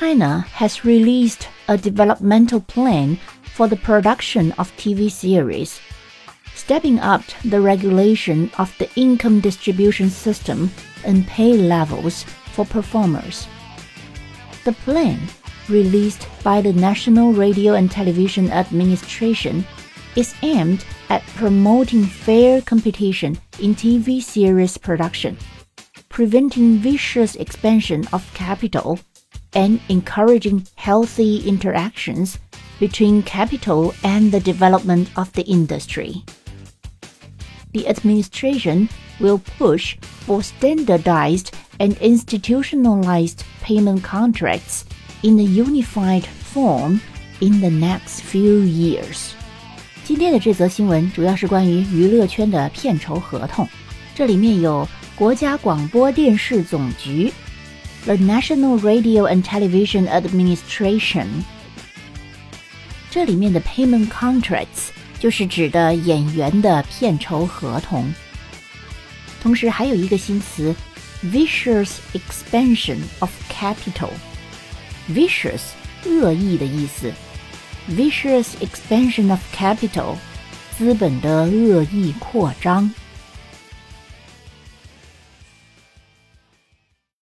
China has released a developmental plan for the production of TV series, stepping up the regulation of the income distribution system and pay levels for performers. The plan, released by the National Radio and Television Administration, is aimed at promoting fair competition in TV series production, preventing vicious expansion of capital, and encouraging healthy interactions between capital and the development of the industry. The administration will push for standardized and institutionalized payment contracts in a unified form in the next few years. 今天的这则新闻主要是关于娱乐圈的片酬合同，这里面有国家广播电视总局 （The National Radio and Television Administration）。这里面的 payment contracts 就是指的演员的片酬合同。同时还有一个新词，vicious expansion of capital。vicious 恶意的意思，vicious expansion of capital 资本的恶意扩张。